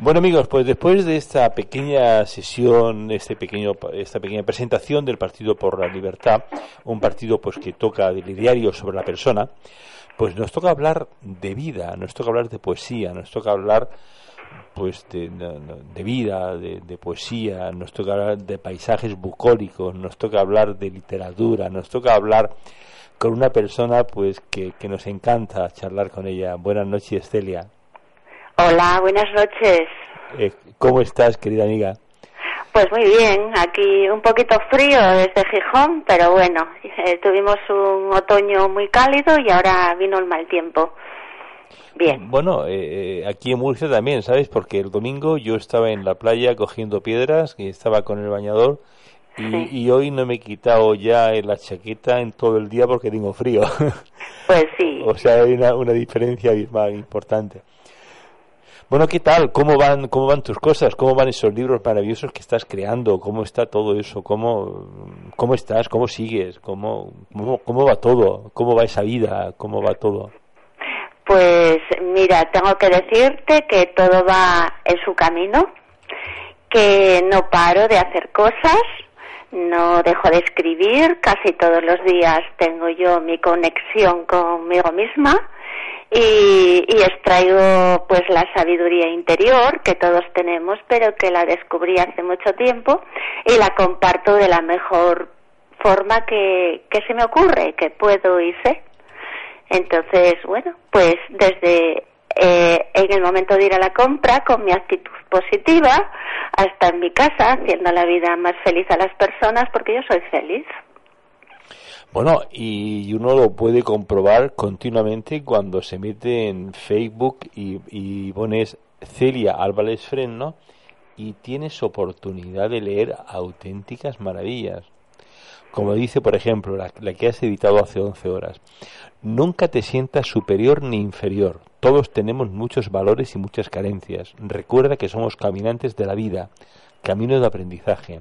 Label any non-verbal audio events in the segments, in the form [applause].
Bueno amigos, pues después de esta pequeña sesión, este pequeño, esta pequeña presentación del Partido por la Libertad, un partido pues que toca del diario sobre la persona, pues nos toca hablar de vida, nos toca hablar de poesía, nos toca hablar pues de, vida, de, poesía, nos toca hablar de paisajes bucólicos, nos toca hablar de literatura, nos toca hablar con una persona pues que, que nos encanta charlar con ella. Buenas noches, Celia. Hola, buenas noches. Eh, ¿Cómo estás, querida amiga? Pues muy bien, aquí un poquito frío desde Gijón, pero bueno, eh, tuvimos un otoño muy cálido y ahora vino el mal tiempo. Bien. Bueno, eh, aquí en Murcia también, ¿sabes? Porque el domingo yo estaba en la playa cogiendo piedras y estaba con el bañador y, y, hoy no me he quitado ya la chaqueta en todo el día porque tengo frío. [laughs] Pues sí. o sea, hay una, una diferencia importante. Bueno, ¿qué tal? ¿Cómo van, ¿Cómo van tus cosas? ¿Cómo van esos libros maravillosos que estás creando? ¿Cómo está todo eso? ¿Cómo, cómo estás? ¿Cómo sigues? ¿Cómo, cómo, cómo va todo? ¿Cómo va esa vida? ¿Cómo va todo? Pues mira, tengo que decirte que todo va en su camino, que no paro de hacer cosas, no dejo de escribir, casi todos los días tengo yo mi conexión conmigo misma y, y, extraigo pues la sabiduría interior que todos tenemos pero que la descubrí hace mucho tiempo y la comparto de la mejor forma que, que se me ocurre, que puedo y sé. Entonces, bueno, pues desde eh, en el momento de ir a la compra con mi actitud positiva hasta en mi casa haciendo la vida más feliz a las personas porque yo soy feliz. Bueno, y uno lo puede comprobar continuamente cuando se mete en Facebook y, pones Celia Álvarez Fresno y tienes oportunidad de leer auténticas maravillas. Como dice, por ejemplo, la, la, que has editado hace 11 horas. Nunca te sientas superior ni inferior. Todos tenemos muchos valores y muchas carencias. Recuerda que somos caminantes de la vida, camino de aprendizaje.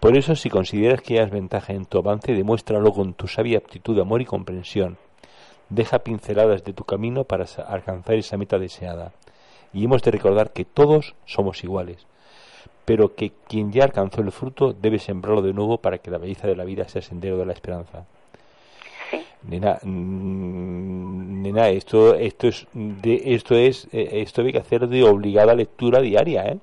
Por eso, si consideras que hayas ventaja en tu avance, demuéstralo con tu sabia aptitud, amor y comprensión. Deja pinceladas de tu camino para alcanzar esa meta deseada. Y hemos de recordar que todos somos iguales, pero que quien ya alcanzó el fruto debe sembrarlo de nuevo para que la belleza de la vida sea sendero de la esperanza. Nena, nena, esto, esto es, de, esto es, eh, esto hay que hacer de obligada lectura diaria, ¿eh?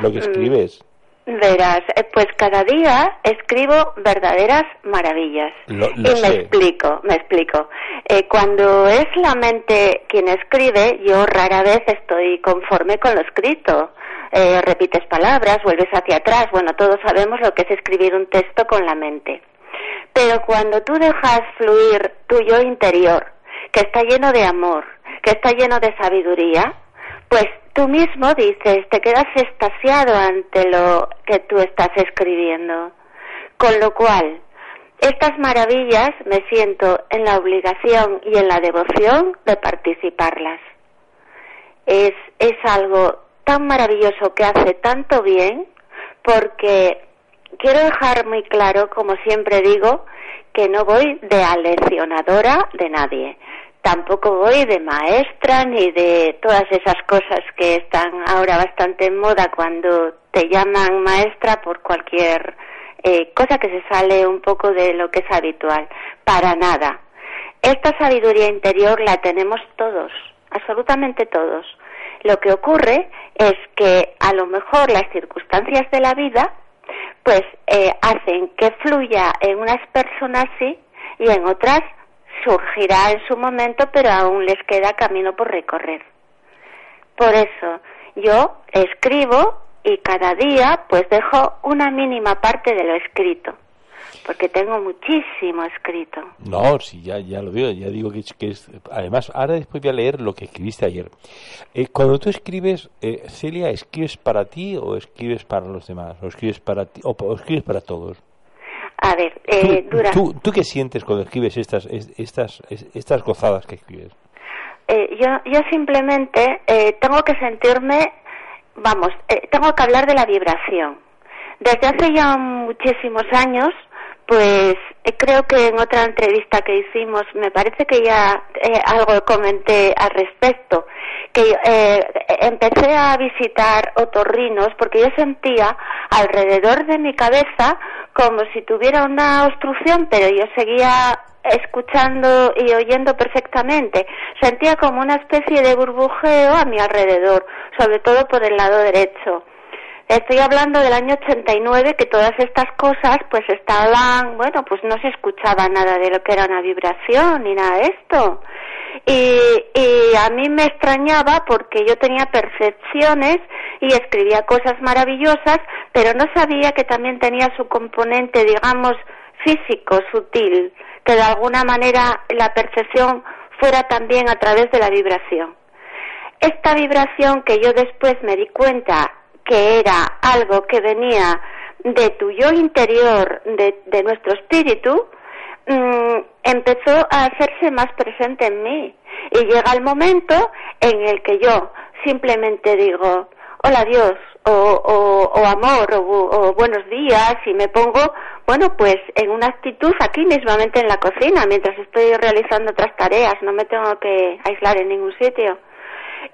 Lo que mm. escribes. Verás, eh, pues cada día escribo verdaderas maravillas. y me explico, me explico. Eh, cuando es la mente quien escribe, yo rara vez estoy conforme con lo escrito. Eh, repites palabras, vuelves hacia atrás. Bueno, todos sabemos lo que es escribir un texto con la mente. Pero cuando tú dejas fluir tu yo interior, que está lleno de amor, que está lleno de sabiduría, pues tú mismo dices, te quedas estasiado ante lo que tú estás escribiendo. Con lo cual, estas maravillas me siento en la obligación y en la devoción de participarlas. Es, es algo tan maravilloso que hace tanto bien porque quiero dejar muy claro, como siempre digo, que no voy de aleccionadora de nadie tampoco voy de maestra ni de todas esas cosas que están ahora bastante en moda cuando te llaman maestra por cualquier eh, cosa que se sale un poco de lo que es habitual. Para nada. Esta sabiduría interior la tenemos todos, absolutamente todos. Lo que ocurre es que a lo mejor las circunstancias de la vida pues eh, hacen que fluya en unas personas sí y en otras surgirá en su momento, pero aún les queda camino por recorrer. Por eso yo escribo y cada día pues dejo una mínima parte de lo escrito, porque tengo muchísimo escrito. No, sí, ya, ya lo veo, ya digo que, es... Además, ahora después voy a leer lo que escribiste ayer. Eh, cuando tú escribes, eh, Celia, ¿escribes para ti o escribes para los demás? ¿O escribes para, ti, o escribes para todos? A ver, eh, ¿Tú, ¿tú, qué sientes cuando escribes estas, estas, estas gozadas que escribes? Eh, yo, yo simplemente eh, tengo que sentirme, vamos, eh, tengo que hablar de la vibración. Desde hace ya muchísimos años, pues eh, creo que en otra entrevista que hicimos, me parece que ya eh, algo comenté al respecto, que eh, empecé a visitar otorrinos porque yo sentía alrededor de mi cabeza como si tuviera una obstrucción, pero yo seguía escuchando y oyendo perfectamente. Sentía como una especie de burbujeo a mi alrededor, sobre todo por el lado derecho. Estoy hablando del año 89, que todas estas cosas pues estaban, bueno, pues no se escuchaba nada de lo que era una vibración ni nada de esto. Y, y a mí me extrañaba porque yo tenía percepciones y escribía cosas maravillosas, pero no sabía que también tenía su componente, digamos, físico, sutil, que de alguna manera la percepción fuera también a través de la vibración. Esta vibración que yo después me di cuenta que era algo que venía de tu yo interior, de, nuestro espíritu, mm, empezó a hacerse más presente en mí. Y llega el momento en el que yo simplemente digo, hola Dios, o, o, amor, o, buenos días, y me pongo, bueno, pues en una actitud aquí mismamente en la cocina, mientras estoy realizando otras tareas, no me tengo que aislar en ningún sitio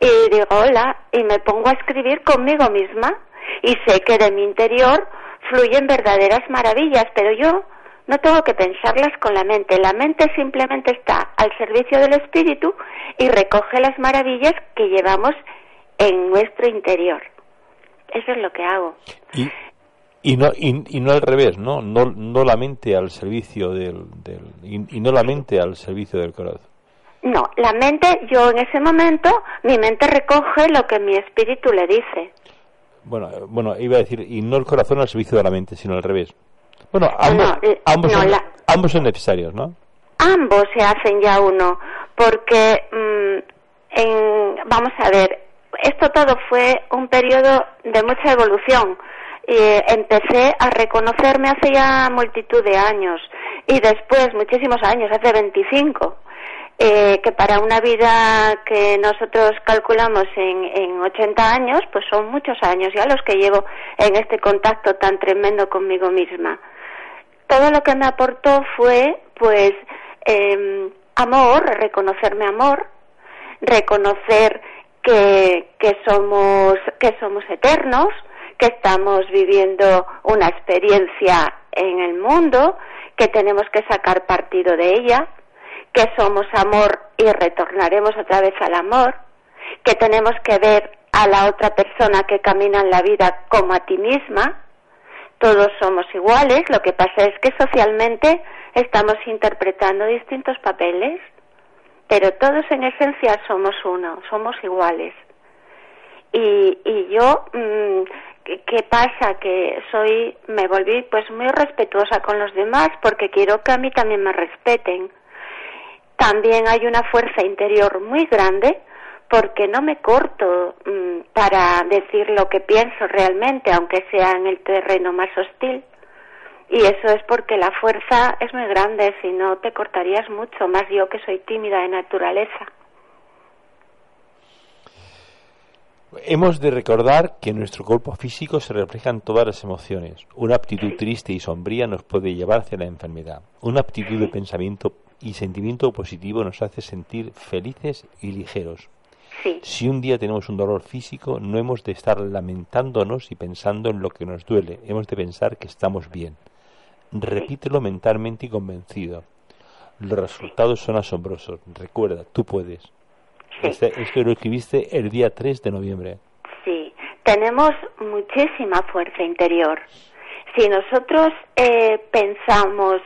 y digo hola y me pongo a escribir conmigo misma y sé que de mi interior fluyen verdaderas maravillas, pero yo no tengo que pensarlas con la mente. La mente simplemente está al servicio del espíritu y recoge las maravillas que llevamos en nuestro interior. Eso es lo que hago. Y, y no y, no al revés, ¿no? No, no la mente al servicio del, del y, y, no la mente al servicio del corazón. No, la mente, yo en ese momento, mi mente recoge lo que mi espíritu le dice. Bueno, eh, bueno, iba a decir, y no el corazón al servicio de la mente, sino al revés. Bueno, ambos, eh, ambos, son, ambos son necesarios, ¿no? Ambos se hacen ya uno, porque, mm, en, vamos a ver, esto todo fue un periodo de mucha evolución. Y eh, empecé a reconocerme hace ya multitud de años y después, muchísimos años, hace 25 eh, que para una vida que nosotros calculamos en, en 80 años, pues son muchos años ya los que llevo en este contacto tan tremendo conmigo misma. Todo lo que me aportó fue, pues, eh, amor, reconocerme amor, reconocer que, que, somos, que somos eternos, que estamos viviendo una experiencia en el mundo, que tenemos que sacar partido de ella, que somos amor y retornaremos otra vez al amor, que tenemos que ver a la otra persona que camina en la vida como a ti misma. Todos somos iguales, lo que pasa es que socialmente estamos interpretando distintos papeles, pero todos en esencia somos uno, somos iguales. Y, y yo, mm, ¿qué, pasa? Que soy, me volví pues muy respetuosa con los demás porque quiero que a mí también me respeten también hay una fuerza interior muy grande porque no me corto mm, para decir lo que pienso realmente, aunque sea en el terreno más hostil. Y eso es porque la fuerza es muy grande, si no te cortarías mucho, más yo que soy tímida de naturaleza. Hemos de recordar que en nuestro cuerpo físico se reflejan todas las emociones. Una actitud triste y sombría nos puede llevar hacia la enfermedad. Una actitud de pensamiento y sentimiento positivo nos hace sentir felices y ligeros. Si un día tenemos un dolor físico, no hemos de estar lamentándonos y pensando en lo que nos duele, hemos de pensar que estamos bien. Repítelo mentalmente y convencido. Los resultados son asombrosos. Recuerda, tú puedes. Este, esto lo escribiste el día 3 de noviembre. Sí, tenemos muchísima fuerza interior. Si nosotros eh, pensamos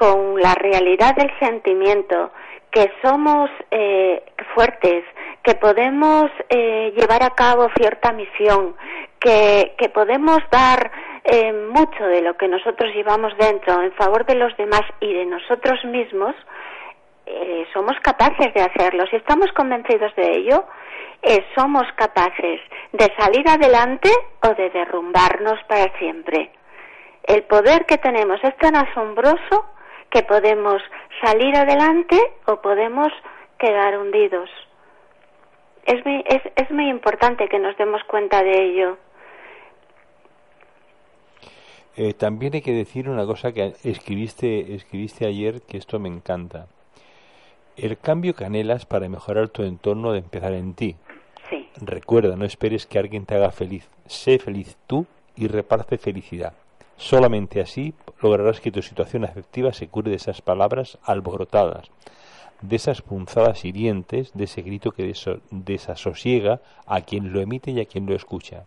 con la realidad del sentimiento, que somos eh, fuertes, que podemos eh, llevar a cabo cierta misión, que, que podemos dar eh, mucho de lo que nosotros llevamos dentro en favor de los demás y de nosotros mismos, somos capaces de hacerlo. Si estamos convencidos de ello, somos capaces de salir adelante o de derrumbarnos para siempre. El poder que tenemos es tan asombroso que podemos salir adelante o podemos quedar hundidos. Es muy, es, es muy importante que nos demos cuenta de ello. eh, también hay que decir una cosa que escribiste, escribiste ayer, que esto me encanta. El cambio que anhelas para mejorar tu entorno de empezar en ti. Sí. Recuerda, no esperes que alguien te haga feliz. Sé feliz tú y reparte felicidad. Solamente así lograrás que tu situación afectiva se cure de esas palabras alborotadas, de esas punzadas hirientes, de ese grito que desasosiega a quien lo emite y a quien lo escucha.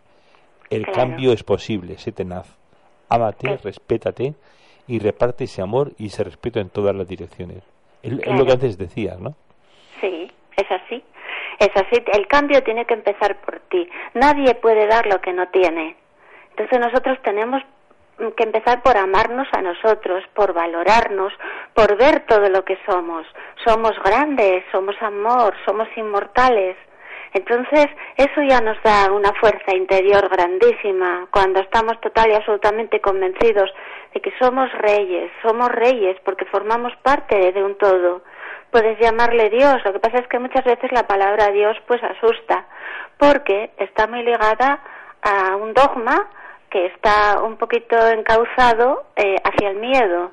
El cambio es posible, sé tenaz. Ámate, respétate y reparte ese amor y ese respeto en todas las direcciones. Es, lo que antes decías, ¿no? Sí, es así. Es así. El cambio tiene que empezar por ti. Nadie puede dar lo que no tiene. Entonces nosotros tenemos que empezar por amarnos a nosotros, por valorarnos, por ver todo lo que somos. Somos grandes, somos amor, somos inmortales. Entonces, eso ya nos da una fuerza interior grandísima cuando estamos total y absolutamente convencidos de que somos reyes, somos reyes porque formamos parte de un todo. Puedes llamarle Dios, lo que pasa es que muchas veces la palabra Dios pues asusta, porque está muy ligada a un dogma que está un poquito encauzado eh, hacia el miedo.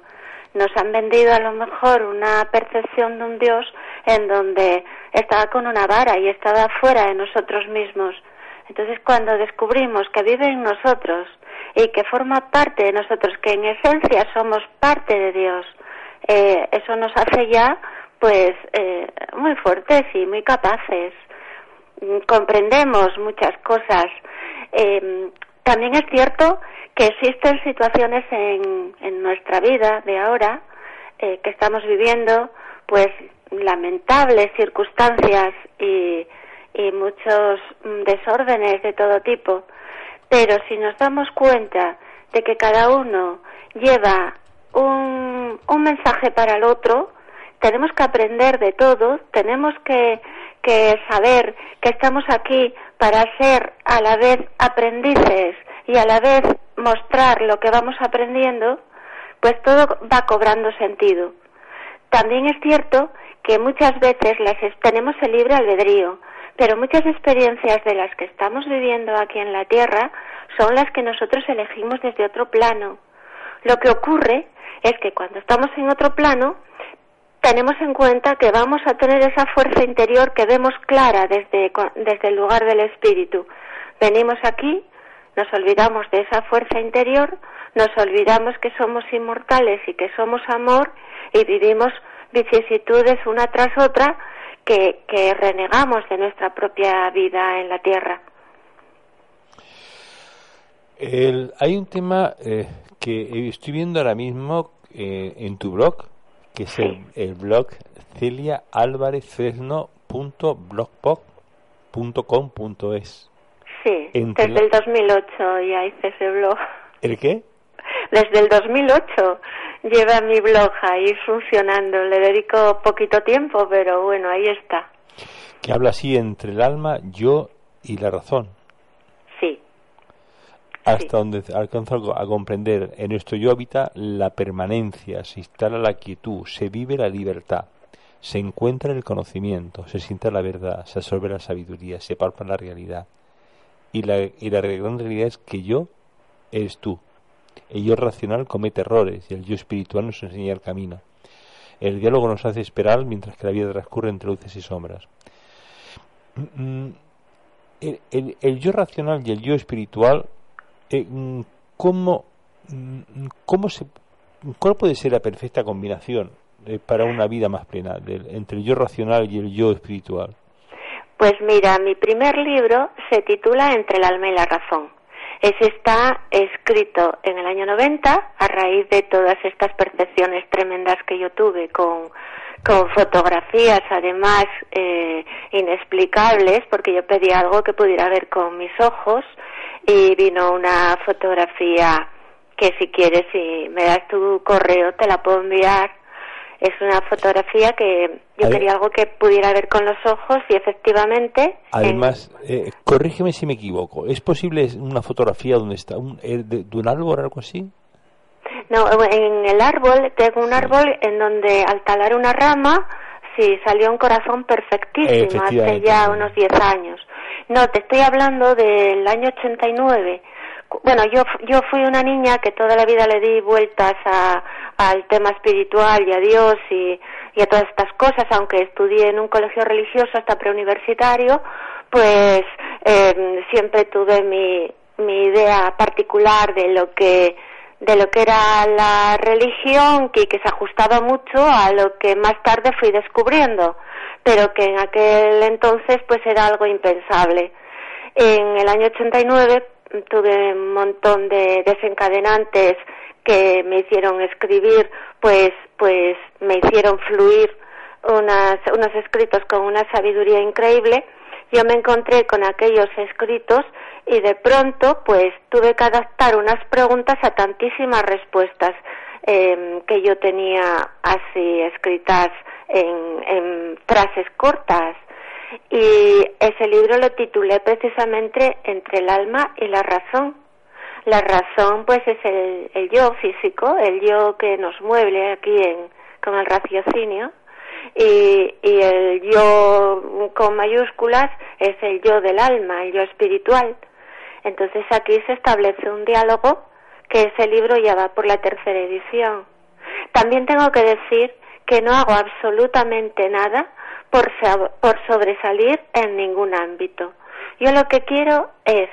Nos han vendido a lo mejor una percepción de un Dios en donde estaba con una vara y estaba fuera de nosotros mismos. Entonces cuando descubrimos que vive en nosotros y que forma parte de nosotros, que en esencia somos parte de Dios, eh, eso nos hace ya pues eh, muy fuertes y muy capaces. Mm, comprendemos muchas cosas. Eh, también es cierto que existen situaciones en, en nuestra vida de ahora eh, que estamos viviendo, pues lamentables circunstancias y, y muchos mm, desórdenes de todo tipo. Pero si nos damos cuenta de que cada uno lleva un, un mensaje para el otro, tenemos que aprender de todo, tenemos que, saber que estamos aquí para ser a la vez aprendices y a la vez mostrar lo que vamos aprendiendo, pues todo va cobrando sentido. También es cierto que muchas veces tenemos el libre albedrío, pero muchas experiencias de las que estamos viviendo aquí en la Tierra son las que nosotros elegimos desde otro plano. Lo que ocurre es que cuando estamos en otro plano, tenemos en cuenta que vamos a tener esa fuerza interior que vemos clara desde, desde el lugar del espíritu. Venimos aquí, nos olvidamos de esa fuerza interior, nos olvidamos que somos inmortales y que somos amor y vivimos vicisitudes una tras otra que, que renegamos de nuestra propia vida en la tierra. hay un tema eh, que estoy viendo ahora mismo eh, en tu blog que es el, el, blog Celia Álvarez. Sí, desde el 2008 ya hice ese blog. ¿El qué? Desde el 2008 lleva mi blog ahí funcionando. Le dedico poquito tiempo, pero bueno, ahí está. Que habla así entre el alma, yo y la razón hasta donde alcanza a comprender en nuestro yo habita la permanencia, se instala la quietud, se vive la libertad, se encuentra el conocimiento, se siente la verdad, se absorbe la sabiduría, se palpa la realidad. Y la, y la gran realidad es que yo eres tú. El yo racional comete errores y el yo espiritual nos enseña el camino. El diálogo nos hace esperar mientras que la vida transcurre entre luces y sombras. Mm, mm, el, el yo racional y el yo espiritual eh, mm, ¿cómo, mm, cómo se, ¿cuál puede ser la perfecta combinación eh, para una vida más plena entre el yo racional y el yo espiritual? Pues mira, mi primer libro se titula Entre el alma y la razón. Ese está escrito en el año 90 a raíz de todas estas percepciones tremendas que yo tuve con, con fotografías además eh, inexplicables porque yo pedí algo que pudiera ver con mis ojos y vino una fotografía que si quieres, si me das tu correo, te la puedo enviar. Es una fotografía que yo quería algo que pudiera ver con los ojos y efectivamente... Además, eh, corrígeme si me equivoco, ¿es posible una fotografía donde está un, eh, de, un árbol o algo así? No, en el árbol, tengo un árbol en donde al talar una rama, sí, salió un corazón perfectísimo hace ya unos 10 años. No, te estoy hablando del año 89, bueno, yo, yo fui una niña que toda la vida le di vueltas a, al tema espiritual y a Dios y, a todas estas cosas, aunque estudié en un colegio religioso hasta preuniversitario, pues eh, siempre tuve mi, mi idea particular de lo que de lo que era la religión que, que se ajustaba mucho a lo que más tarde fui descubriendo, pero que en aquel entonces pues era algo impensable. En el año 89 tuve un montón de desencadenantes que me hicieron escribir, pues, pues me hicieron fluir unas, unos escritos con una sabiduría increíble. Yo me encontré con aquellos escritos y de pronto, pues, tuve que adaptar unas preguntas a tantísimas respuestas eh, que yo tenía así escritas en, en frases cortas. Y ese libro lo titulé precisamente Entre el alma y la razón. La razón, pues, es el, el yo físico, el yo que nos mueve aquí en, con el raciocinio, y, y el yo con mayúsculas es el yo del alma, el yo espiritual. Entonces aquí se establece un diálogo que ese libro ya va por la tercera edición. También tengo que decir que no hago absolutamente nada por, sobresalir en ningún ámbito. Yo lo que quiero es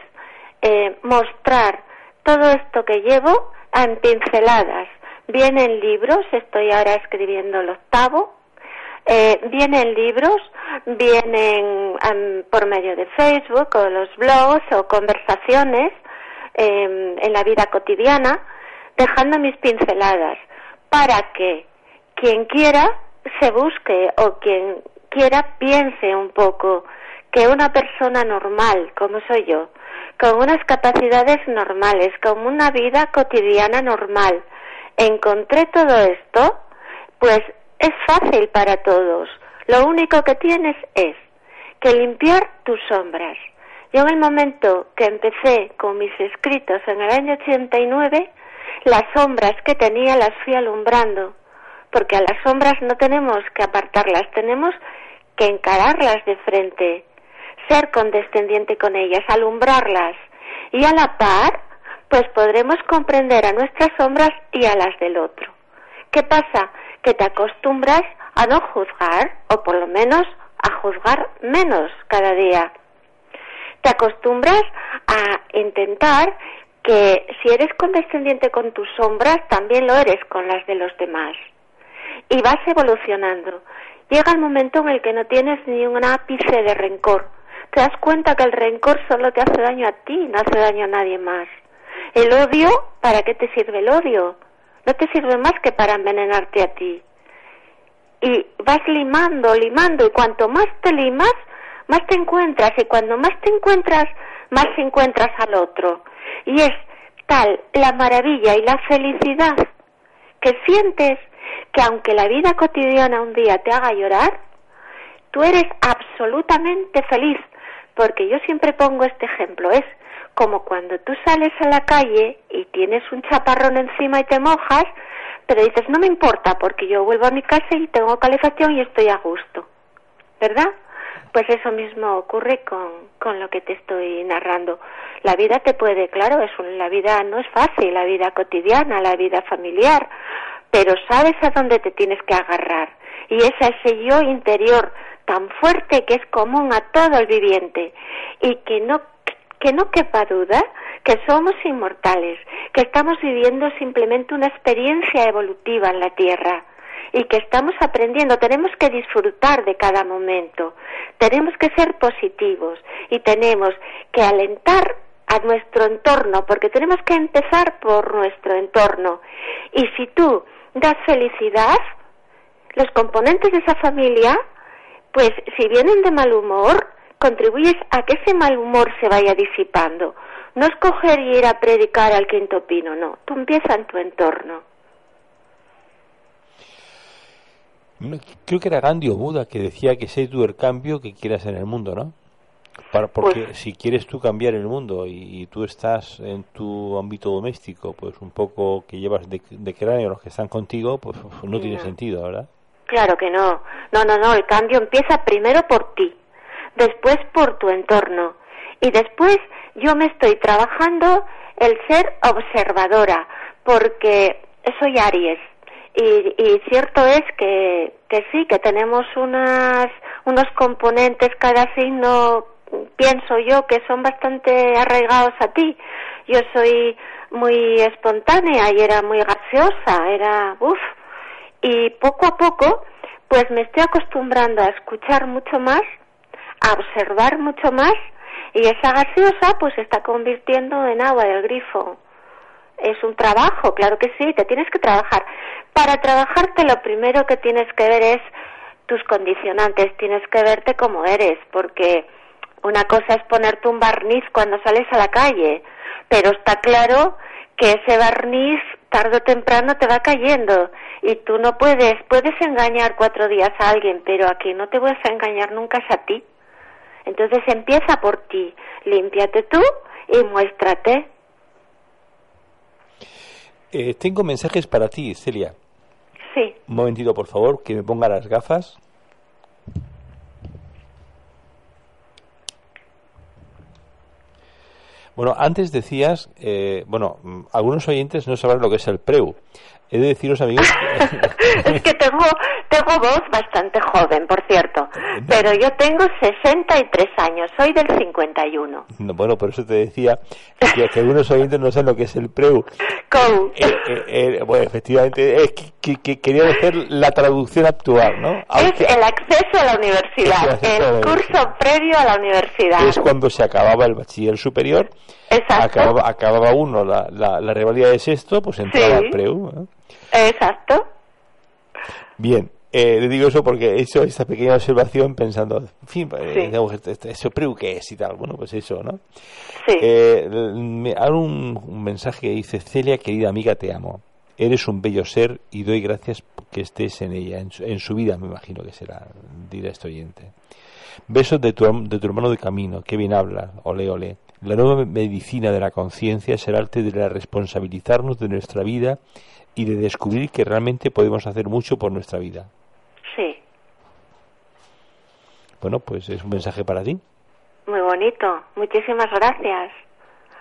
eh, mostrar todo esto que llevo en pinceladas. Vienen libros, estoy ahora escribiendo el octavo, eh, vienen libros, vienen por medio de Facebook o los blogs o conversaciones em, en la vida cotidiana, dejando mis pinceladas para que quien quiera se busque o quien quiera piense un poco que una persona normal, como soy yo, con unas capacidades normales, con una vida cotidiana normal, encontré todo esto, pues es fácil para todos. Lo único que tienes es que limpiar tus sombras. Yo en el momento que empecé con mis escritos en el año 89, las sombras que tenía las fui alumbrando, porque a las sombras no tenemos que apartarlas, tenemos que encararlas de frente, ser condescendiente con ellas, alumbrarlas y a la par, pues podremos comprender a nuestras sombras y a las del otro. ¿Qué pasa? Que te acostumbras a no juzgar, o por lo menos a juzgar menos cada día. Te acostumbras a intentar que si eres condescendiente con tus sombras, también lo eres con las de los demás. Y vas evolucionando. Llega el momento en el que no tienes ni un ápice de rencor. Te das cuenta que el rencor solo te hace daño a ti, no hace daño a nadie más. El odio, ¿para qué te sirve el odio? No te sirve más que para envenenarte a ti. Y vas limando, limando, y cuanto más te limas, más te encuentras, y cuando más te encuentras, más encuentras al otro. Y es tal la maravilla y la felicidad que sientes que aunque la vida cotidiana un día te haga llorar, tú eres absolutamente feliz, porque yo siempre pongo este ejemplo, es como cuando tú sales a la calle y tienes un chaparrón encima y te mojas, pero dices, no me importa, porque yo vuelvo a mi casa y tengo calefacción y estoy a gusto, ¿verdad? Pues eso mismo ocurre con, con lo que te estoy narrando. La vida te puede, claro, es la vida no es fácil, la vida cotidiana, la vida familiar, pero sabes a dónde te tienes que agarrar. Y es ese yo interior tan fuerte que es común a todo el viviente y que no que no quepa duda que somos inmortales, que estamos viviendo simplemente una experiencia evolutiva en la Tierra y que estamos aprendiendo, tenemos que disfrutar de cada momento, tenemos que ser positivos y tenemos que alentar a nuestro entorno, porque tenemos que empezar por nuestro entorno. Y si tú das felicidad, los componentes de esa familia, pues si vienen de mal humor, contribuyes a que ese mal humor se vaya disipando. No es coger y ir a predicar al quinto pino, no. Tú empiezas en tu entorno. Creo que era Gandhi o Buda que decía que sé tú el cambio que quieras en el mundo, ¿no? Para, porque pues si quieres tú cambiar el mundo y, tú estás en tu ámbito doméstico, pues un poco que llevas de, de cráneo los que están contigo, pues no tiene sentido, ¿verdad? Claro que no. No, no, no. El cambio empieza primero por ti, después por tu entorno y después yo me estoy trabajando el ser observadora, porque soy Aries. Y, y cierto es que, que sí, que tenemos unas, unos componentes cada signo, pienso yo, que son bastante arraigados a ti. Yo soy muy espontánea y era muy gaseosa, era, uff, y poco a poco, pues me estoy acostumbrando a escuchar mucho más, a observar mucho más, y esa gaseosa pues se está convirtiendo en agua del grifo. Es un trabajo, claro que sí, te tienes que trabajar. Para trabajarte lo primero que tienes que ver es tus condicionantes, tienes que verte como eres, porque una cosa es ponerte un barniz cuando sales a la calle, pero está claro que ese barniz tarde o temprano te va cayendo y tú no puedes, puedes engañar cuatro días a alguien, pero aquí no te voy a engañar nunca es a ti. Entonces empieza por ti, límpiate tú y muéstrate. Eh, tengo mensajes para ti, Celia. Sí. Un momentito, por favor, que me ponga las gafas. Bueno, antes decías, eh, bueno, mm, algunos oyentes no sabrán lo que es el PREU. He de deciros, amigos. [laughs] [laughs] es que tengo, tengo voz bastante joven, por cierto. Pero yo tengo 63 años, soy del 51. bueno, por eso te decía que, algunos oyentes no saben lo que es el PREU. ¿Cómo? Eh, eh, eh, bueno, efectivamente, es que, quería decir la traducción actual, ¿no? es el acceso a la universidad, el curso previo a la universidad. Es cuando se acababa el bachiller superior. Exacto. Acababa, uno la, la, la rivalidad de sexto, pues entraba al PREU. Exacto. Bien, eh, le digo eso porque he hecho esta pequeña observación pensando, en fin, eh, digamos, este, este, eso PREU que es y tal, bueno, pues eso, ¿no? Sí. Eh, me hago un, mensaje que dice, Celia, querida amiga, te amo. Eres un bello ser y doy gracias que estés en ella, en su, vida, me imagino que será, dirá este oyente. Besos de tu, de tu hermano de camino, que bien habla, ole, ole. La nueva medicina de la conciencia es el arte de responsabilizarnos de nuestra vida y de descubrir que realmente podemos hacer mucho por nuestra vida. Sí. Bueno, pues es un mensaje para ti. Muy bonito. Muchísimas gracias.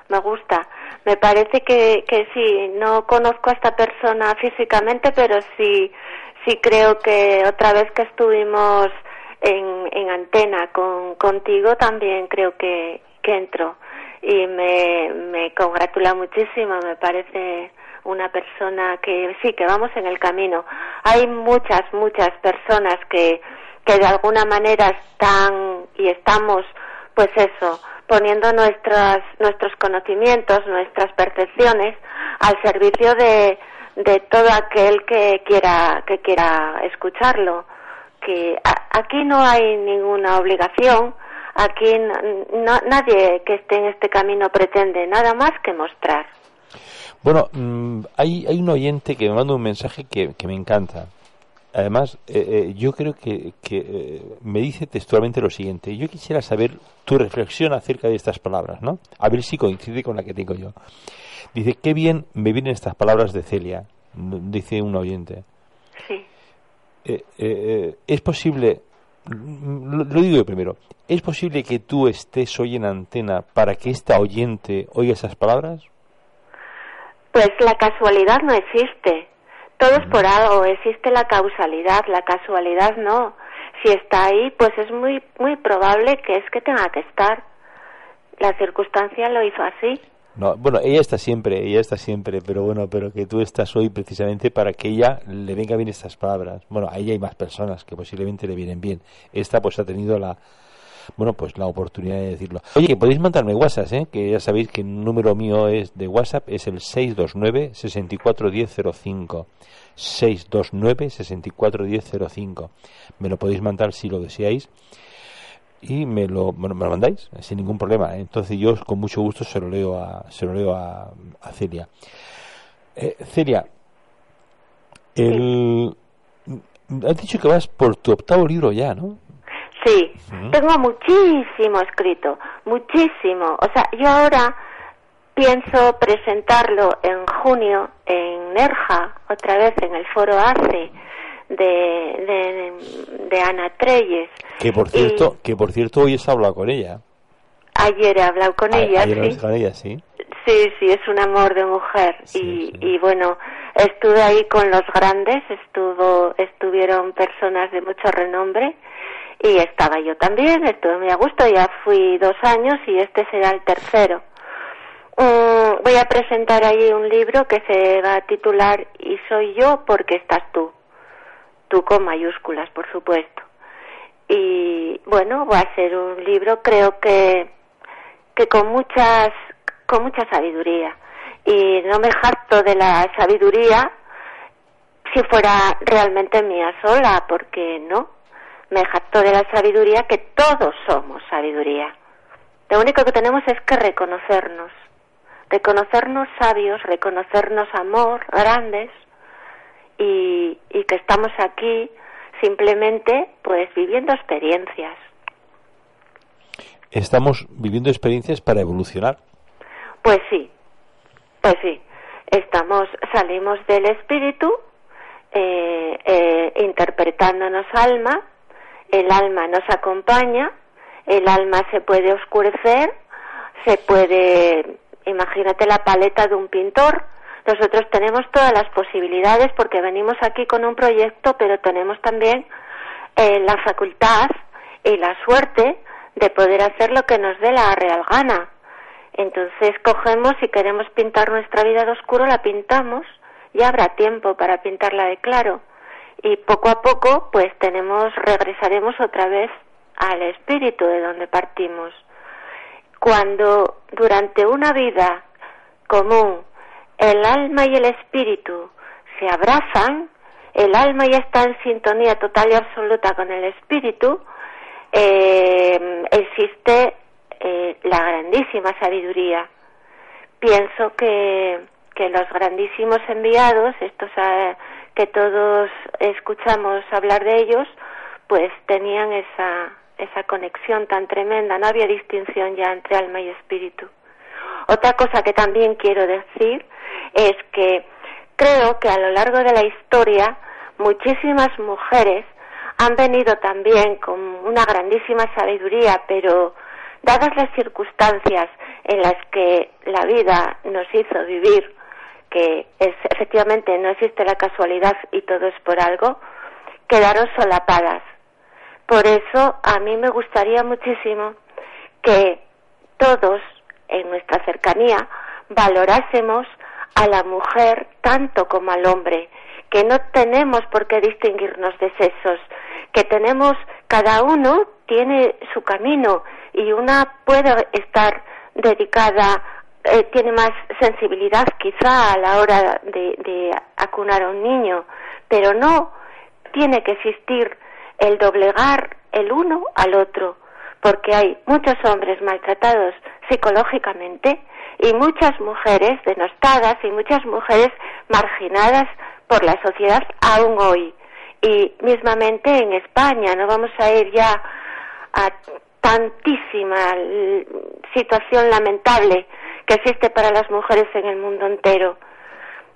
Me gusta. Me parece que, que sí, no conozco a esta persona físicamente, pero sí, sí creo que otra vez que estuvimos en, en antena con, contigo, también creo que, que entro. Y me, me congratula muchísimo, me parece una persona que sí, que vamos en el camino. Hay muchas, muchas personas que, que de alguna manera están y estamos, pues eso, poniendo nuestras, nuestros conocimientos, nuestras percepciones al servicio de, de todo aquel que quiera, que quiera escucharlo. Que aquí no hay ninguna obligación, aquí nadie que esté en este camino pretende nada más que mostrar. Bueno, mm, hay, hay un oyente que me manda un mensaje que, me encanta. Además, eh, eh, yo creo que, que eh, me dice textualmente lo siguiente. Yo quisiera saber tu reflexión acerca de estas palabras, ¿no? A ver si coincide con la que tengo yo. Dice, qué bien me vienen estas palabras de Celia, dice un oyente. Sí. es posible, lo, lo digo yo primero, ¿es posible que tú estés hoy en antena para que esta oyente oiga esas palabras? Pues la casualidad no existe. Todo es por algo, existe la causalidad, la casualidad no. Si está ahí, pues es muy muy probable que es que tenga que estar. La circunstancia lo hizo así. No, bueno, ella está siempre, ella está siempre, pero bueno, pero que tú estás hoy precisamente para que ella le venga bien estas palabras. Bueno, a ella hay más personas que posiblemente le vienen bien. Esta pues ha tenido la, bueno, pues la oportunidad de decirlo. Oye, que podéis mandarme WhatsApp, ¿eh? que ya sabéis que el número mío es de WhatsApp es el 629 641005. 629 641005. Me lo podéis mandar si lo deseáis y me lo, me lo mandáis sin ningún problema. ¿eh? Entonces yo con mucho gusto se lo leo a, se lo leo a, Celia. Eh, Celia, el, has dicho que vas por tu octavo libro ya, ¿no? Sí, tengo muchísimo escrito, muchísimo. O sea, yo ahora pienso presentarlo en junio en Nerja, otra vez en el foro ACE de, de, Ana Treyes. Que por cierto, que por cierto hoy he hablado con ella. Ayer he hablado con ella, sí. con ella, sí. Sí, sí, es un amor de mujer. y, y bueno, estuve ahí con los grandes, estuvo, estuvieron personas de mucho renombre y estaba yo también, estuve muy a gusto, ya fui dos años y este será el tercero. Mm, voy a presentar ahí un libro que se va a titular Y soy yo porque estás tú. Tú con mayúsculas, por supuesto. Y bueno, va a ser un libro creo que, que con muchas, con mucha sabiduría. Y no me jacto de la sabiduría si fuera realmente mía sola, porque no, me jacto de la sabiduría que todos somos sabiduría. Lo único que tenemos es que reconocernos, reconocernos sabios, reconocernos amor, grandes, y, y que estamos aquí simplemente pues viviendo experiencias. Estamos viviendo experiencias para evolucionar. Pues sí, pues sí. Estamos, salimos del espíritu, eh, eh, interpretándonos alma, el alma nos acompaña, el alma se puede oscurecer, se puede, imagínate la paleta de un pintor, nosotros tenemos todas las posibilidades porque venimos aquí con un proyecto, pero tenemos también eh, la facultad y la suerte de poder hacer lo que nos dé la real gana. Entonces cogemos y queremos pintar nuestra vida de oscuro, la pintamos y habrá tiempo para pintarla de claro y poco a poco pues tenemos regresaremos otra vez al espíritu de donde partimos. Cuando durante una vida común el alma y el espíritu se abrazan el alma ya está en sintonía total y absoluta con el espíritu eh, existe eh, la grandísima sabiduría. Pienso que que los grandísimos enviados estos a, que todos escuchamos hablar de ellos, pues tenían esa, esa conexión tan tremenda, no había distinción ya entre alma y espíritu. Otra cosa que también quiero decir es que creo que a lo largo de la historia muchísimas mujeres han venido también con una grandísima sabiduría, pero dadas las circunstancias en las que la vida nos hizo vivir, que es, efectivamente no existe la casualidad y todo es por algo, quedaron solapadas. Por eso a mí me gustaría muchísimo que todos en nuestra cercanía valorásemos a la mujer tanto como al hombre, que no tenemos por qué distinguirnos de sexos, que tenemos, cada uno tiene su camino y una puede estar dedicada eh, tiene más sensibilidad quizá a la hora de, de acunar a un niño, pero no tiene que existir el doblegar el uno al otro, porque hay muchos hombres maltratados psicológicamente y muchas mujeres denostadas y muchas mujeres marginadas por la sociedad aún hoy. Y mismamente en España, no vamos a ir ya a tantísima situación lamentable que existe para las mujeres en el mundo entero.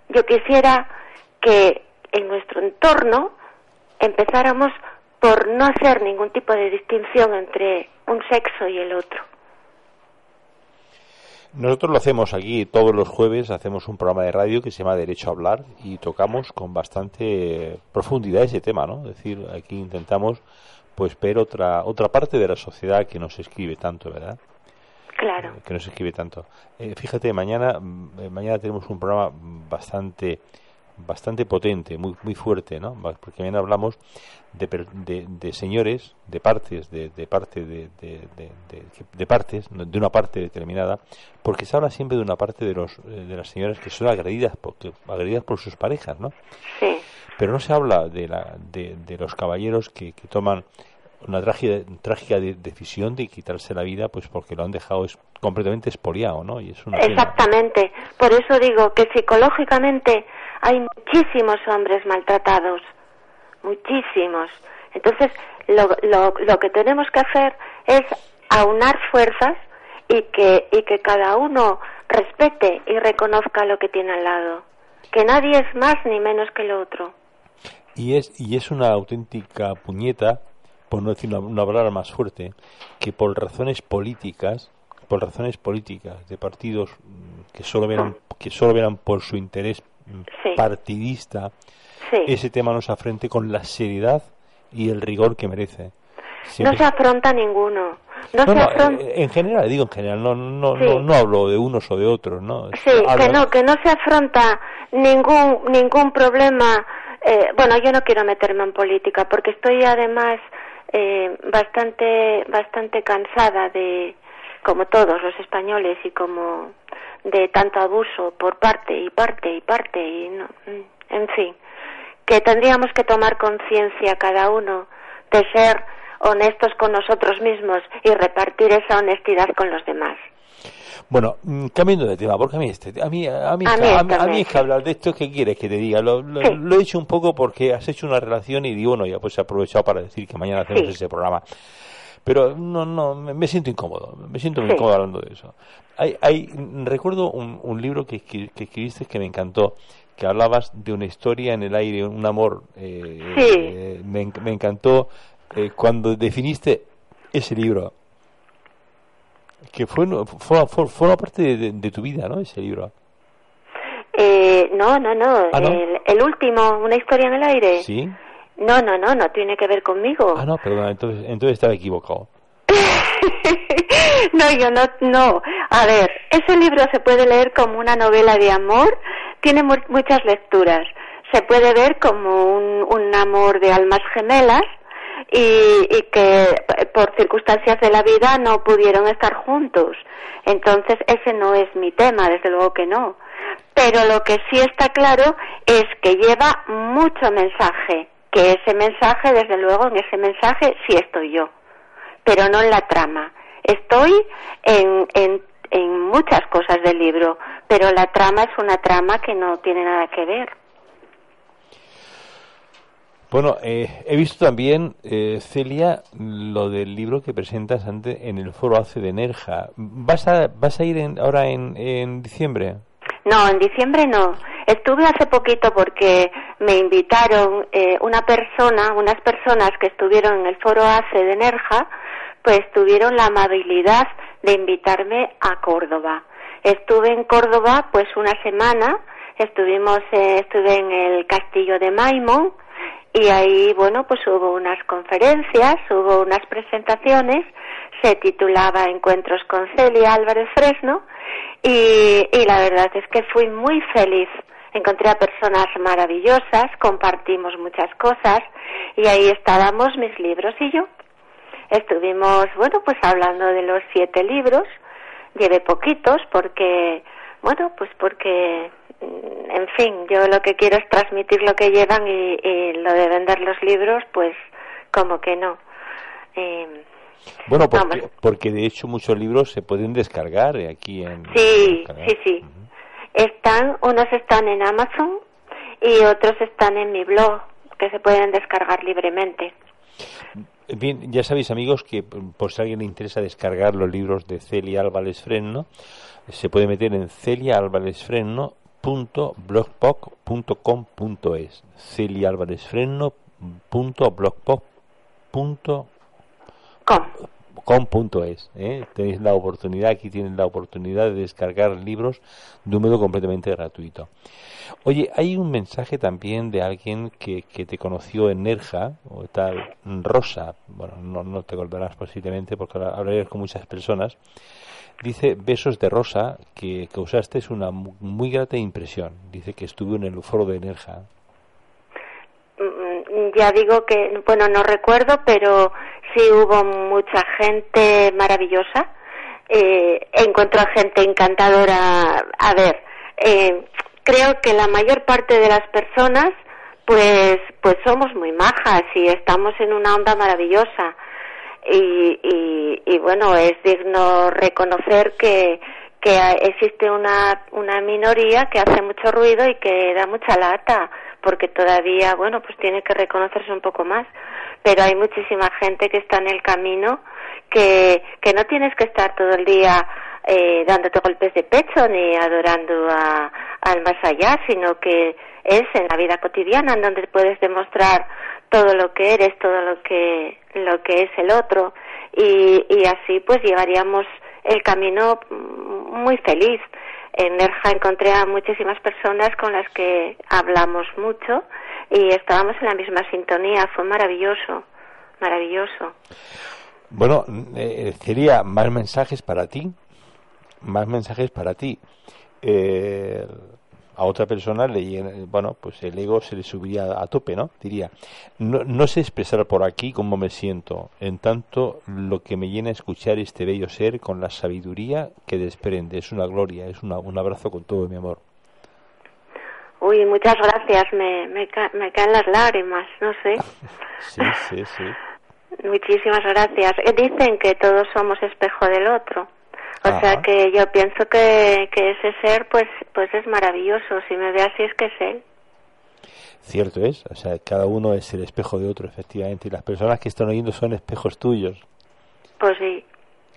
Yo quisiera que en nuestro entorno empezáramos por no hacer ningún tipo de distinción entre un sexo y el otro. Nosotros lo hacemos aquí todos los jueves, hacemos un programa de radio que se llama Derecho a hablar y tocamos con bastante profundidad ese tema, ¿no? Es decir, aquí intentamos pues ver otra otra parte de la sociedad que nos escribe tanto, ¿verdad? Claro. Eh, que no se escribe tanto. Eh, fíjate, mañana, mm, eh, mañana tenemos un programa bastante bastante potente, muy muy fuerte, ¿no? Porque mañana hablamos de, de, señores, de partes, de, de parte de, de, partes, de una parte determinada, porque se habla siempre de una parte de los de las señoras que son agredidas por, agredidas por sus parejas, ¿no? Sí. Pero no se habla de la de, los caballeros que, que toman una trágica, trágica decisión de quitarse la vida pues porque lo han dejado es completamente expoliado, ¿no? Y es una Exactamente. Por eso digo que psicológicamente hay muchísimos hombres maltratados, muchísimos. Entonces, lo, lo, lo que tenemos que hacer es aunar fuerzas y que, y que cada uno respete y reconozca lo que tiene al lado. Que nadie es más ni menos que el otro. Y es, y es una auténtica puñeta por no decir una, palabra más fuerte, que por razones políticas, por razones políticas de partidos mm, que solo vieran, que solo vieran por su interés partidista, ese tema no se afrente con la seriedad y el rigor que merece. No se afronta ninguno. No, eh, en general, digo en general, no, no, no, hablo de unos o de otros, ¿no? Sí, que no, que no se afronta ningún, ningún problema. Eh, bueno, yo no quiero meterme en política porque estoy además eh, bastante, bastante cansada de, como todos los españoles y como de tanto abuso por parte y parte y parte y no, en fin, que tendríamos que tomar conciencia cada uno de ser honestos con nosotros mismos y repartir esa honestidad con los demás. Bueno, mm, cambiando de tema, porque a mí este, a mí, a mí, a mí, que hablar de esto, ¿qué quieres que te diga? Lo, he hecho un poco porque has hecho una relación y digo, bueno, ya pues he aprovechado para decir que mañana hacemos ese programa. Pero no, no, me siento incómodo, me siento muy incómodo hablando de eso. Hay, hay, recuerdo un, un libro que, que, escribiste que me encantó, que hablabas de una historia en el aire, un amor. Eh, eh me, me, encantó eh, cuando definiste ese libro. Que fue, fue, fue, parte de, tu vida, ¿no? Ese libro. Eh, no, no, no. ¿Ah, el, el, último, una historia en el aire. Sí. No, no, no, no tiene que ver conmigo. Ah, no, perdón, entonces, entonces estaba equivocado. [laughs] no, yo no, no. A ver, ese libro se puede leer como una novela de amor, tiene muchas lecturas. Se puede ver como un, un amor de almas gemelas y, y que por circunstancias de la vida no pudieron estar juntos. Entonces, ese no es mi tema, desde luego que no. Pero lo que sí está claro es que lleva mucho mensaje que ese mensaje, desde luego, en ese mensaje sí estoy yo, pero no en la trama. Estoy en, en, en muchas cosas del libro, pero la trama es una trama que no tiene nada que ver. Bueno, eh, he visto también, eh, Celia, lo del libro que presentas antes en el foro ACE de Nerja. ¿Vas a, ir ahora en, en diciembre? No, en diciembre no. Estuve hace poquito porque me invitaron eh, una persona, unas personas que estuvieron en el foro ACE de Nerja, pues tuvieron la amabilidad de invitarme a Córdoba. Estuve en Córdoba pues una semana, estuvimos, eh, estuve en el castillo de Maimón y ahí, bueno, pues hubo unas conferencias, hubo unas presentaciones, se titulaba Encuentros con Celia Álvarez Fresno y, y la verdad es que fui muy feliz. Encontré a personas maravillosas, compartimos muchas cosas y ahí estábamos mis libros y yo. Estuvimos, bueno, pues hablando de los siete libros. Llevé poquitos porque, bueno, pues porque, mm, en fin, yo lo que quiero es transmitir lo que llevan y, lo de vender los libros, pues como que no. Eh, bueno, porque, porque, de hecho muchos libros se pueden descargar aquí en. Sí, sí, sí. Están, unos están en Amazon y otros están en mi blog, que se pueden descargar libremente. Bien, ya sabéis amigos que por si alguien le interesa descargar los libros de Celia Álvarez Fresno, se puede meter en celiaalvarezfresno.blogspot.com.es celiaalvarezfresno.blogspot.com com.es. ¿eh? Tenéis la oportunidad, aquí tienen la oportunidad de descargar libros de un modo completamente gratuito. Oye, hay un mensaje también de alguien que, que te conoció en Nerja, o tal Rosa, bueno, no, no te acordarás posiblemente porque hablaré con muchas personas. Dice Besos de Rosa que causaste una muy grata impresión. Dice que estuvo en el foro de Nerja ya digo que, bueno, no recuerdo, pero sí hubo mucha gente maravillosa. Eh, encontró gente encantadora. A ver, eh, creo que la mayor parte de las personas, pues, pues somos muy majas y estamos en una onda maravillosa. Y, y, y bueno, es digno reconocer que, que existe una, una minoría que hace mucho ruido y que da mucha lata, porque todavía, bueno, pues tiene que reconocerse un poco más pero hay muchísima gente que está en el camino que, que no tienes que estar todo el día eh, dándote golpes de pecho ni adorando a, al más allá, sino que es en la vida cotidiana en donde puedes demostrar todo lo que eres, todo lo que, lo que es el otro y, y así pues llevaríamos el camino muy feliz. En Nerja encontré a muchísimas personas con las que hablamos mucho y estábamos en la misma sintonía. Fue maravilloso, maravilloso. Bueno, eh, sería más mensajes para ti, más mensajes para ti. Eh, a otra persona le bueno pues el ego se le subiría a tope no diría no, no sé expresar por aquí cómo me siento. En tanto lo que me llena escuchar este bello ser con la sabiduría que desprende. Es una gloria es un abrazo con todo mi amor uy muchas gracias. Me, me, me caen las lágrimas no sé. [laughs] Sí sí sí. [laughs] Muchísimas gracias. Eh, dicen que todos somos espejo del otro o sea que yo pienso que, que ese ser pues pues es maravilloso. Si me ve así es que es él. Cierto es, o sea, cada uno es el espejo de otro, efectivamente, y las personas que están oyendo son espejos tuyos. Pues sí.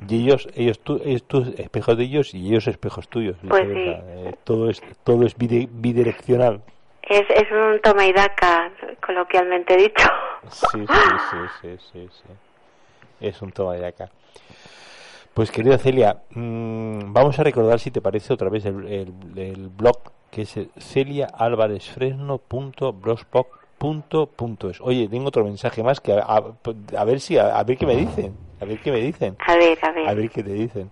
Y ellos, ellos, tú, tú espejos de ellos y ellos espejos tuyos. Pues sí. Eh, todo es, todo es bidireccional. Es, es un toma y daca, coloquialmente dicho. Sí, sí, sí, sí, sí, sí. Es un toma y daca. Pues querida Celia, mmm, vamos a recordar si te parece otra vez el, el, blog que es celiaalvarezfresno.blogspot.es. Oye, tengo otro mensaje más que a, ver si a, ver qué me dicen, a ver qué me dicen. A ver, a ver. A ver qué te dicen.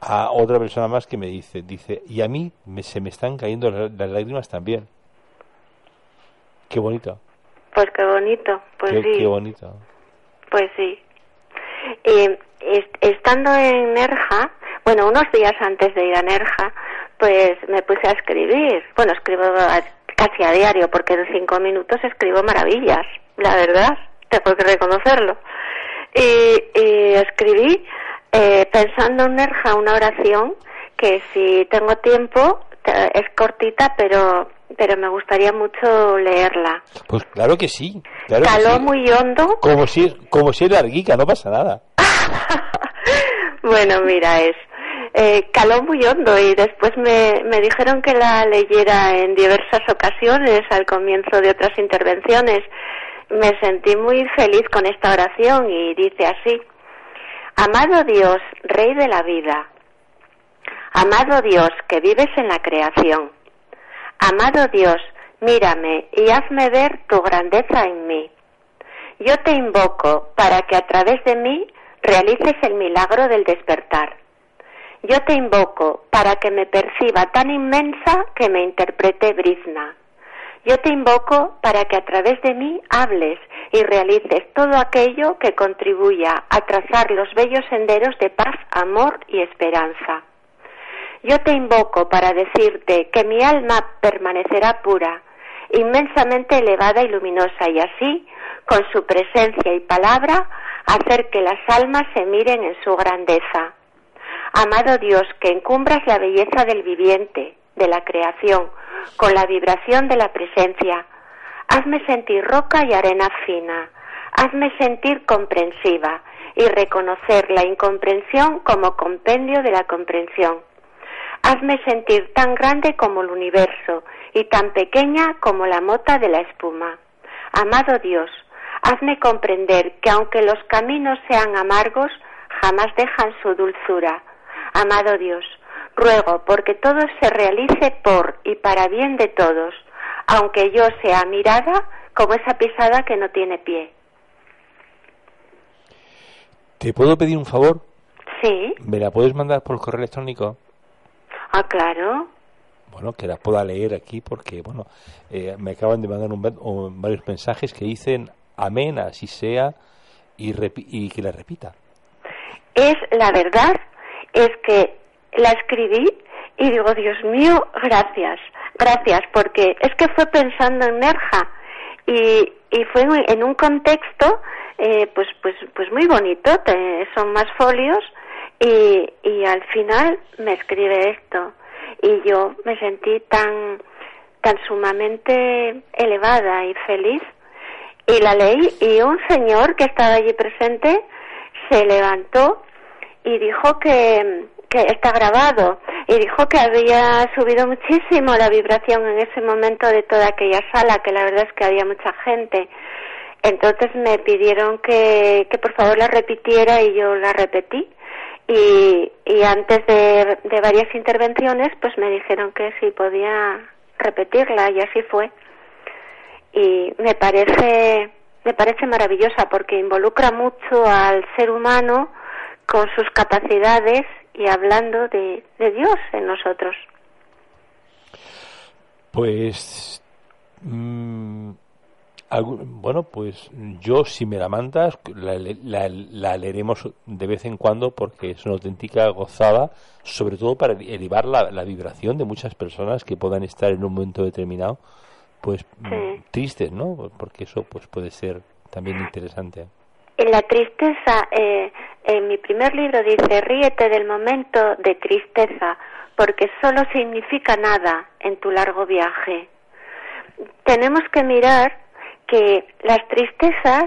A otra persona más que me dice, dice, y a mí me, se me están cayendo las, lágrimas también. Qué bonito. Pues qué bonito, pues sí. Qué bonito. Pues sí. Eh, estando en Nerja, bueno, unos días antes de ir a Nerja, pues me puse a escribir. Bueno, escribo casi a diario, porque en cinco minutos escribo maravillas, la verdad, tengo que reconocerlo. Y, escribí eh, pensando en Nerja una oración que si tengo tiempo es cortita, pero pero me gustaría mucho leerla. Pues claro que sí. Claro Caló muy hondo. Como si, como si es larguica, no pasa nada. [laughs] bueno, mira, es. Eh, caló muy hondo y después me, me dijeron que la leyera en diversas ocasiones al comienzo de otras intervenciones. Me sentí muy feliz con esta oración y dice así. Amado Dios, Rey de la vida. Amado Dios, que vives en la creación Amado Dios, mírame y hazme ver tu grandeza en mí. Yo te invoco para que a través de mí realices el milagro del despertar. Yo te invoco para que me perciba tan inmensa que me interprete brizna. Yo te invoco para que a través de mí hables y realices todo aquello que contribuya a trazar los bellos senderos de paz, amor y esperanza. Yo te invoco para decirte que mi alma permanecerá pura, inmensamente elevada y luminosa, y así, con su presencia y palabra, hacer que las almas se miren en su grandeza. Amado Dios, que encumbras la belleza del viviente, de la creación, con la vibración de la presencia, hazme sentir roca y arena fina, hazme sentir comprensiva y reconocer la incomprensión como compendio de la comprensión. Hazme sentir tan grande como el universo y tan pequeña como la mota de la espuma. Amado Dios, hazme comprender que aunque los caminos sean amargos, jamás dejan su dulzura. Amado Dios, ruego porque todo se realice por y para bien de todos, aunque yo sea mirada como esa pisada que no tiene pie. ¿Te puedo pedir un favor? Sí. ¿Me la puedes mandar por correo electrónico? Ah, claro. Bueno, que la pueda leer aquí porque, bueno, eh, me acaban de mandar varios mensajes que dicen amén, así sea, y, y que la repita. Es la verdad, es que la escribí y digo, Dios mío, gracias, gracias, porque es que fue pensando en Nerja y, y fue en un contexto eh, pues, pues, pues muy bonito, son más folios y, y al final me escribe esto. Y yo me sentí tan tan sumamente elevada y feliz. Y la leí y un señor que estaba allí presente se levantó y dijo que, que está grabado. Y dijo que había subido muchísimo la vibración en ese momento de toda aquella sala que la verdad es que había mucha gente. Entonces me pidieron que, que por favor la repitiera y yo la repetí y, y antes de, varias intervenciones pues me dijeron que sí podía repetirla y así fue y me parece me parece maravillosa porque involucra mucho al ser humano con sus capacidades y hablando de, de Dios en nosotros. Pues mm, bueno, pues yo si me la mandas la, la, leeremos de vez en cuando porque es una auténtica gozada, sobre todo para elevar la, la vibración de muchas personas que puedan estar en un momento determinado pues mm, tristes, ¿no? Porque eso pues puede ser también interesante. En la tristeza, eh, en mi primer libro dice, ríete del momento de tristeza, porque solo significa nada en tu largo viaje. Tenemos que mirar que las tristezas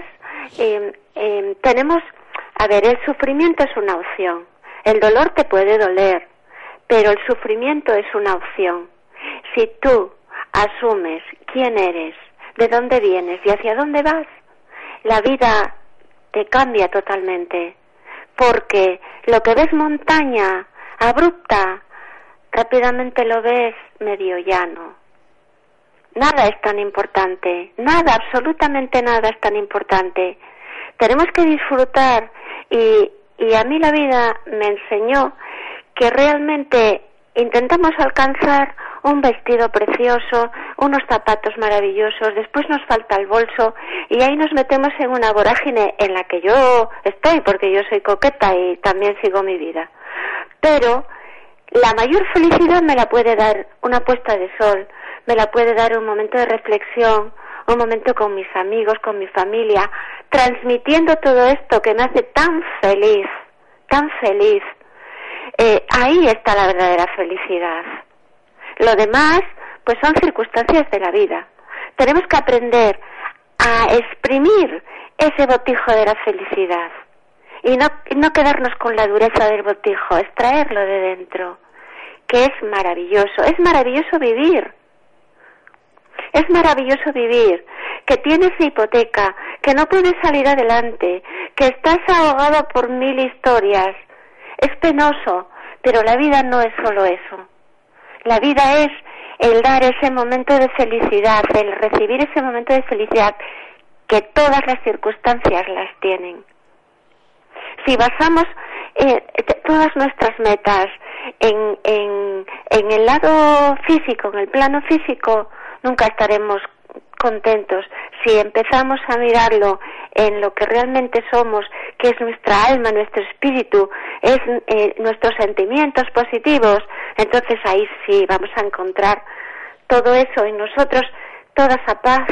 em, tenemos, a ver, el sufrimiento es una opción, el dolor te puede doler, pero el sufrimiento es una opción. Si tú asumes quién eres, de dónde vienes y hacia dónde vas, la vida te cambia totalmente, porque lo que ves montaña abrupta, rápidamente lo ves medio llano. Nada es tan importante, nada, absolutamente nada es tan importante. Tenemos que disfrutar y, y a mí la vida me enseñó que realmente intentamos alcanzar un vestido precioso, unos zapatos maravillosos, después nos falta el bolso y ahí nos metemos en una vorágine en la que yo estoy porque yo soy coqueta y también sigo mi vida. Pero la mayor felicidad me la puede dar una puesta de sol, me la puede dar un momento de reflexión, un momento con mis amigos, con mi familia, transmitiendo todo esto que me hace tan feliz, tan feliz. Eh, ahí está la verdadera felicidad. Lo demás, pues son circunstancias de la vida. Tenemos que aprender a exprimir ese botijo de la felicidad y no, no quedarnos con la dureza del botijo, extraerlo de dentro, que es maravilloso. Es maravilloso vivir. Es maravilloso vivir, que tienes hipoteca, que no puedes salir adelante, que estás ahogado por mil historias. Es penoso, pero la vida no es solo eso. La vida es el dar ese momento de felicidad, el recibir ese momento de felicidad que todas las circunstancias las tienen. Si basamos eh, todas nuestras metas en, en, el lado físico, en el plano físico, nunca estaremos contentos. Si empezamos a mirarlo en lo que realmente somos, que es nuestra alma, nuestro espíritu, es eh, nuestros sentimientos positivos, entonces ahí sí vamos a encontrar todo eso en nosotros, toda esa paz,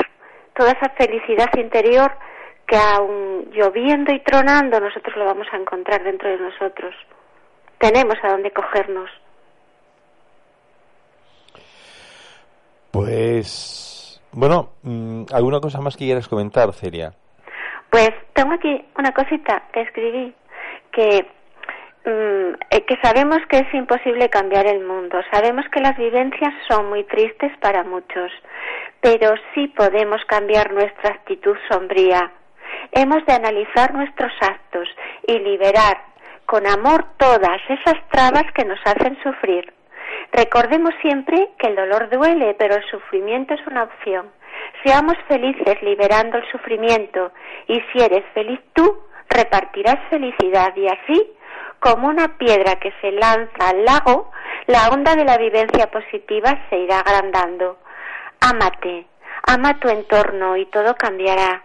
toda esa felicidad interior que aun lloviendo y tronando nosotros lo vamos a encontrar dentro de nosotros. Tenemos a dónde cogernos. Pues, bueno, mm, ¿alguna cosa más que quieras comentar, Celia? Pues tengo aquí una cosita que escribí que mm, eh, que sabemos que es imposible cambiar el mundo, sabemos que las vivencias son muy tristes para muchos, pero sí podemos cambiar nuestra actitud sombría. Hemos de analizar nuestros actos y liberar con amor todas esas trabas que nos hacen sufrir. Recordemos siempre que el dolor duele, pero el sufrimiento es una opción. Seamos felices liberando el sufrimiento y si eres feliz tú, repartirás felicidad y así, como una piedra que se lanza al lago, la onda de la vivencia positiva se irá agrandando. Ámate, ama tu entorno y todo cambiará.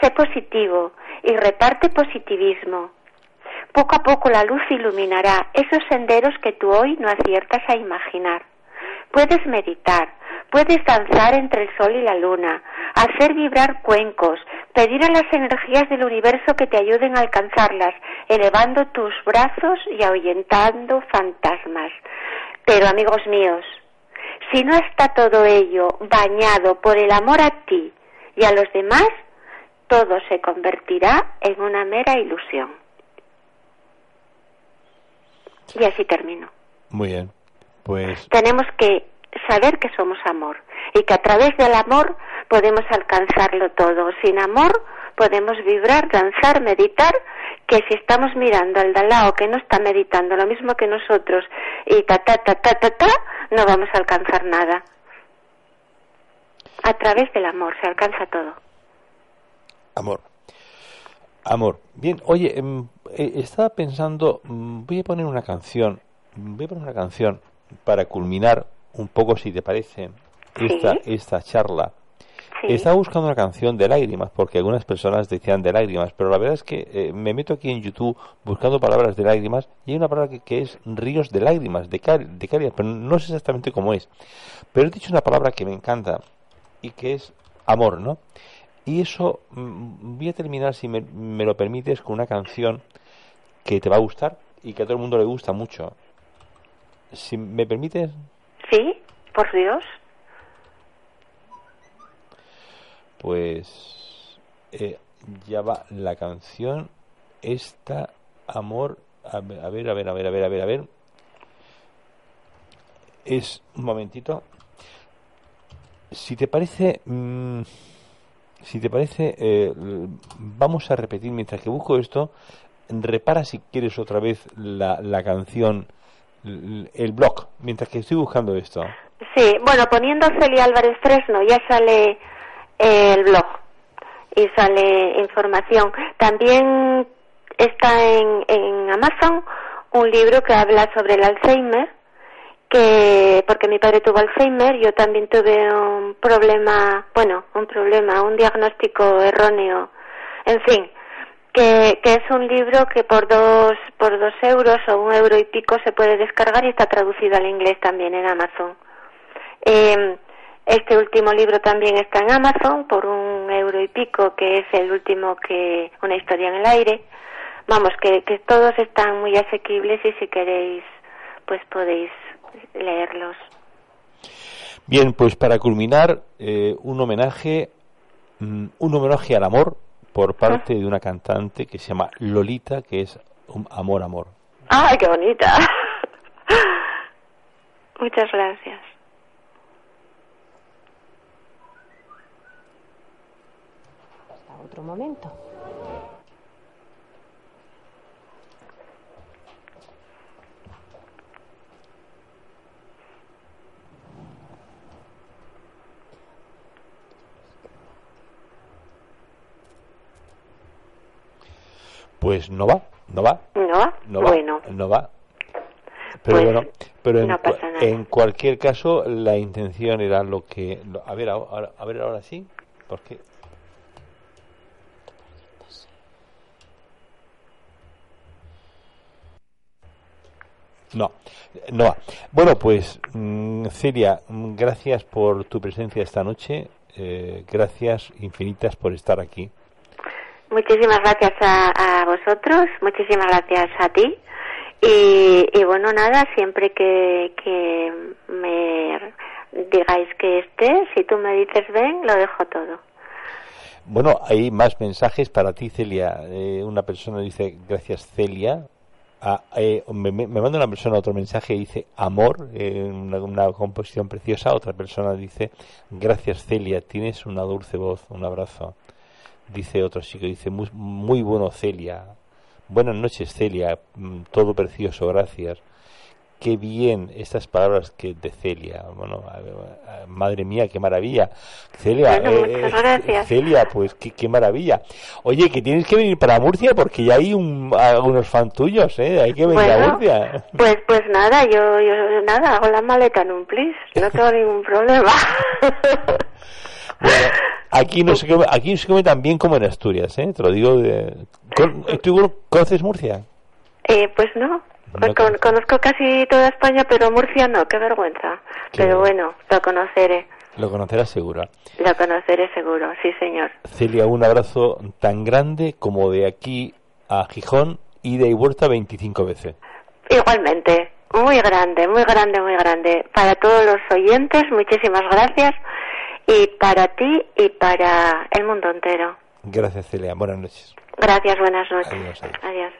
Sé positivo y reparte positivismo. Poco a poco la luz iluminará esos senderos que tú hoy no aciertas a imaginar. Puedes meditar, puedes danzar entre el sol y la luna, hacer vibrar cuencos, pedir a las energías del universo que te ayuden a alcanzarlas, elevando tus brazos y ahuyentando fantasmas. Pero amigos míos, si no está todo ello bañado por el amor a ti y a los demás, todo se convertirá en una mera ilusión. Y así termino. Muy bien. Pues tenemos que saber que somos amor y que a través del amor podemos alcanzarlo todo. Sin amor podemos vibrar, danzar, meditar, que si estamos mirando al de lado que no está meditando lo mismo que nosotros y ta ta ta ta ta ta, no vamos a alcanzar nada. A través del amor se alcanza todo. Amor. Amor. Bien, oye, em, eh, estaba pensando, mm, voy a poner una canción, voy a poner una canción para culminar un poco, si te parece, esta, esta charla. Estaba buscando una canción de lágrimas, porque algunas personas decían de lágrimas, pero la verdad es que eh, me meto aquí en YouTube buscando palabras de lágrimas y hay una palabra que, es ríos de lágrimas, de, de cálidas, pero no sé exactamente cómo es. Pero he dicho una palabra que me encanta y que es amor, ¿no? Y eso mm, voy a terminar, si me, lo permites, con una canción que te va a gustar y que a todo el mundo le gusta mucho. Si me permites. Sí, por Dios. Pues eh, ya va la canción. Esta amor. A ver, a ver, a ver, a ver, a ver, a ver. Es un momentito. Si te parece. Mm, si te parece, eh, vamos a repetir mientras que busco esto. Repara si quieres otra vez la, la canción, el blog, mientras que estoy buscando esto. Sí, bueno, poniendo Celia Álvarez Fresno ya sale eh, el blog y sale información. También está en, en Amazon un libro que habla sobre el Alzheimer que porque mi padre tuvo Alzheimer, yo también tuve un problema, bueno, un problema, un diagnóstico erróneo, en fin, que, que es un libro que por dos, por dos euros o un euro y pico se puede descargar y está traducido al inglés también en Amazon. Eh, este último libro también está en Amazon por un euro y pico, que es el último que, una historia en el aire. Vamos, que, que todos están muy asequibles y si queréis, pues podéis leerlos. Bien, pues para culminar, eh, un homenaje, mm, un homenaje al amor por parte de una cantante que se llama Lolita, que es un amor, amor. ¡Ay, qué bonita! [laughs] Muchas gracias. Hasta otro momento. Pues no va, no va. ¿No va? No va, bueno. No va. Pero pues bueno, pero en, cualquier caso la intención era lo que... a ver, ahora, a ver ahora sí, porque... No, no va. Bueno, pues mm, Celia, mm, gracias por tu presencia esta noche. Eh, gracias infinitas por estar aquí. Muchísimas gracias a, vosotros, muchísimas gracias a ti. Y, bueno, nada, siempre que, que me digáis que esté, si tú me dices ven, lo dejo todo. Bueno, hay más mensajes para ti, Celia. Eh, una persona dice, gracias, Celia. Ah, eh, me, manda una persona otro mensaje y dice, amor, eh, una, composición preciosa. Otra persona dice, gracias, Celia, tienes una dulce voz. Un abrazo dice otro chico, dice, muy, muy bueno Celia, buenas noches Celia, mm, todo precioso, gracias. Qué bien estas palabras que de Celia, bueno, madre mía, qué maravilla. Celia, eh, eh, Celia, pues qué, maravilla. Oye, que tienes que venir para Murcia porque ya hay un, unos fan tuyos, ¿eh? Hay que venir a Murcia. Pues, pues nada, yo, yo nada, hago la maleta en un plis, no tengo ningún problema. Aquí no se come, aquí se come tan bien como en Asturias, ¿eh? Te lo digo de... ¿Tú conoces Murcia? Eh, pues no. conozco casi toda España, pero Murcia no, qué vergüenza. pero bueno, lo conoceré. Lo conocerás seguro. Lo conoceré seguro, sí señor. Celia, un abrazo tan grande como de aquí a Gijón, ida y vuelta 25 veces. Igualmente, muy grande, muy grande, muy grande. Para todos los oyentes, muchísimas gracias y para ti y para el mundo entero. Gracias, Celia. Buenas noches. Gracias, buenas noches. adiós.